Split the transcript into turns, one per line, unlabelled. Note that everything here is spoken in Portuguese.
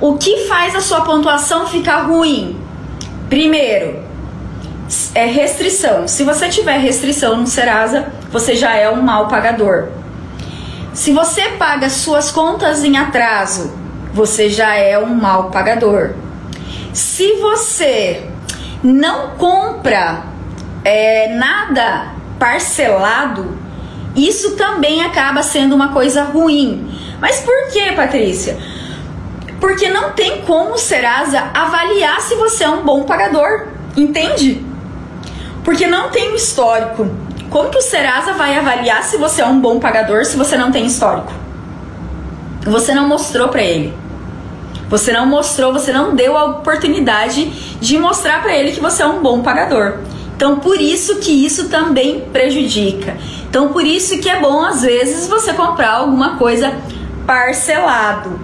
O que faz a sua pontuação ficar ruim? Primeiro, é restrição. Se você tiver restrição no Serasa, você já é um mal pagador. Se você paga suas contas em atraso, você já é um mal pagador. Se você não compra é, nada parcelado, isso também acaba sendo uma coisa ruim. Mas por que, Patrícia? Porque não tem como o Serasa avaliar se você é um bom pagador, entende? Porque não tem um histórico. Como que o Serasa vai avaliar se você é um bom pagador se você não tem histórico? Você não mostrou para ele. Você não mostrou, você não deu a oportunidade de mostrar para ele que você é um bom pagador. Então, por isso que isso também prejudica. Então, por isso que é bom às vezes você comprar alguma coisa parcelado.